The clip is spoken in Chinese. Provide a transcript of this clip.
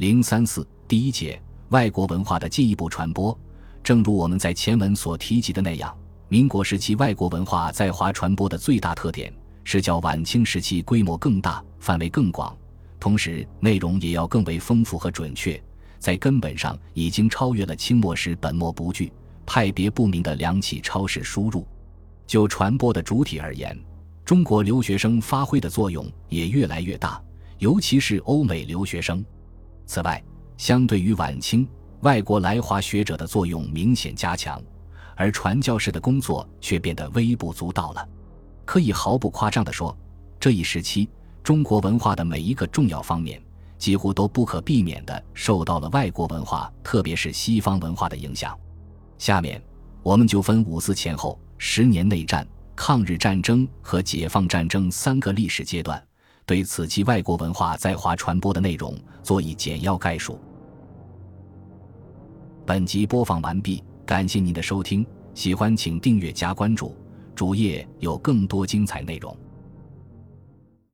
零三四第一节外国文化的进一步传播。正如我们在前文所提及的那样，民国时期外国文化在华传播的最大特点是较晚清时期规模更大、范围更广，同时内容也要更为丰富和准确，在根本上已经超越了清末时本末不具、派别不明的两起超市输入。就传播的主体而言，中国留学生发挥的作用也越来越大，尤其是欧美留学生。此外，相对于晚清，外国来华学者的作用明显加强，而传教士的工作却变得微不足道了。可以毫不夸张地说，这一时期中国文化的每一个重要方面，几乎都不可避免地受到了外国文化，特别是西方文化的影响。下面，我们就分五四前后、十年内战、抗日战争和解放战争三个历史阶段。对此期外国文化在华传播的内容做以简要概述。本集播放完毕，感谢您的收听，喜欢请订阅加关注，主页有更多精彩内容。